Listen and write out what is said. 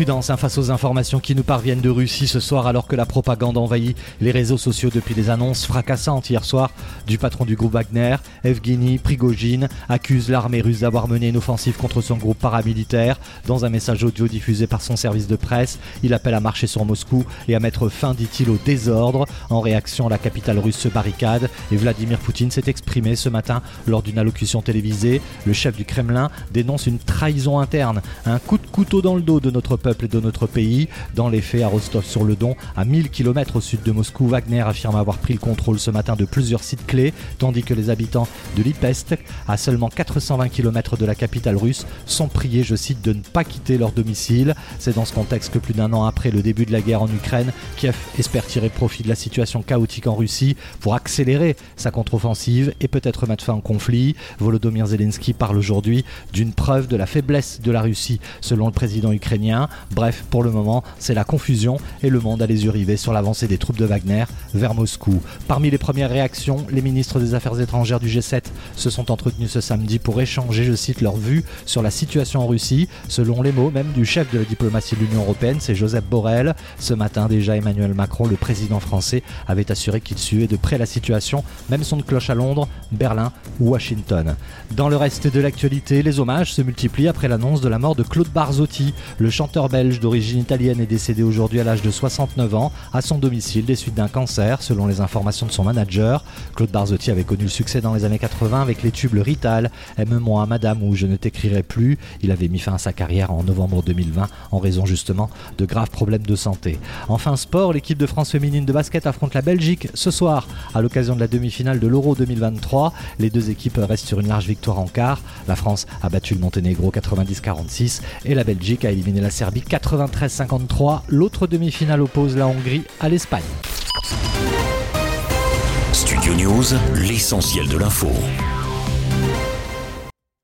prudence hein, face aux informations qui nous parviennent de Russie ce soir alors que la propagande envahit les réseaux sociaux depuis des annonces fracassantes hier soir du patron du groupe Wagner, Evgeny Prigogine, accuse l'armée russe d'avoir mené une offensive contre son groupe paramilitaire. Dans un message audio diffusé par son service de presse, il appelle à marcher sur Moscou et à mettre fin, dit-il, au désordre. En réaction, la capitale russe se barricade et Vladimir Poutine s'est exprimé ce matin lors d'une allocution télévisée. Le chef du Kremlin dénonce une trahison interne, un coup de couteau dans le dos de notre peuple de notre pays. Dans les faits, à Rostov-sur-le-Don, à 1000 km au sud de Moscou, Wagner affirme avoir pris le contrôle ce matin de plusieurs sites clés, tandis que les habitants de Lipetsk, à seulement 420 km de la capitale russe, sont priés, je cite, de ne pas quitter leur domicile. C'est dans ce contexte que plus d'un an après le début de la guerre en Ukraine, Kiev espère tirer profit de la situation chaotique en Russie pour accélérer sa contre-offensive et peut-être mettre fin au conflit. Volodymyr Zelensky parle aujourd'hui d'une preuve de la faiblesse de la Russie, selon le président ukrainien. Bref, pour le moment, c'est la confusion et le monde a les yeux rivés sur l'avancée des troupes de Wagner vers Moscou. Parmi les premières réactions, les ministres des Affaires étrangères du G7 se sont entretenus ce samedi pour échanger, je cite, leur vue sur la situation en Russie. Selon les mots même du chef de la diplomatie de l'Union européenne, c'est Joseph Borrell. Ce matin déjà, Emmanuel Macron, le président français, avait assuré qu'il suivait de près la situation, même son de cloche à Londres, Berlin ou Washington. Dans le reste de l'actualité, les hommages se multiplient après l'annonce de la mort de Claude Barzotti, le chanteur belge d'origine italienne est décédé aujourd'hui à l'âge de 69 ans à son domicile des suites d'un cancer, selon les informations de son manager. Claude Barzotti avait connu le succès dans les années 80 avec les tubes Rital, Aime-moi Madame ou Je ne t'écrirai plus. Il avait mis fin à sa carrière en novembre 2020 en raison justement de graves problèmes de santé. Enfin sport, l'équipe de France féminine de basket affronte la Belgique ce soir à l'occasion de la demi-finale de l'Euro 2023. Les deux équipes restent sur une large victoire en quart. La France a battu le Monténégro 90-46 et la Belgique a éliminé la Serbie 93-53. L'autre demi-finale oppose la Hongrie à l'Espagne. Studio News, l'essentiel de l'info.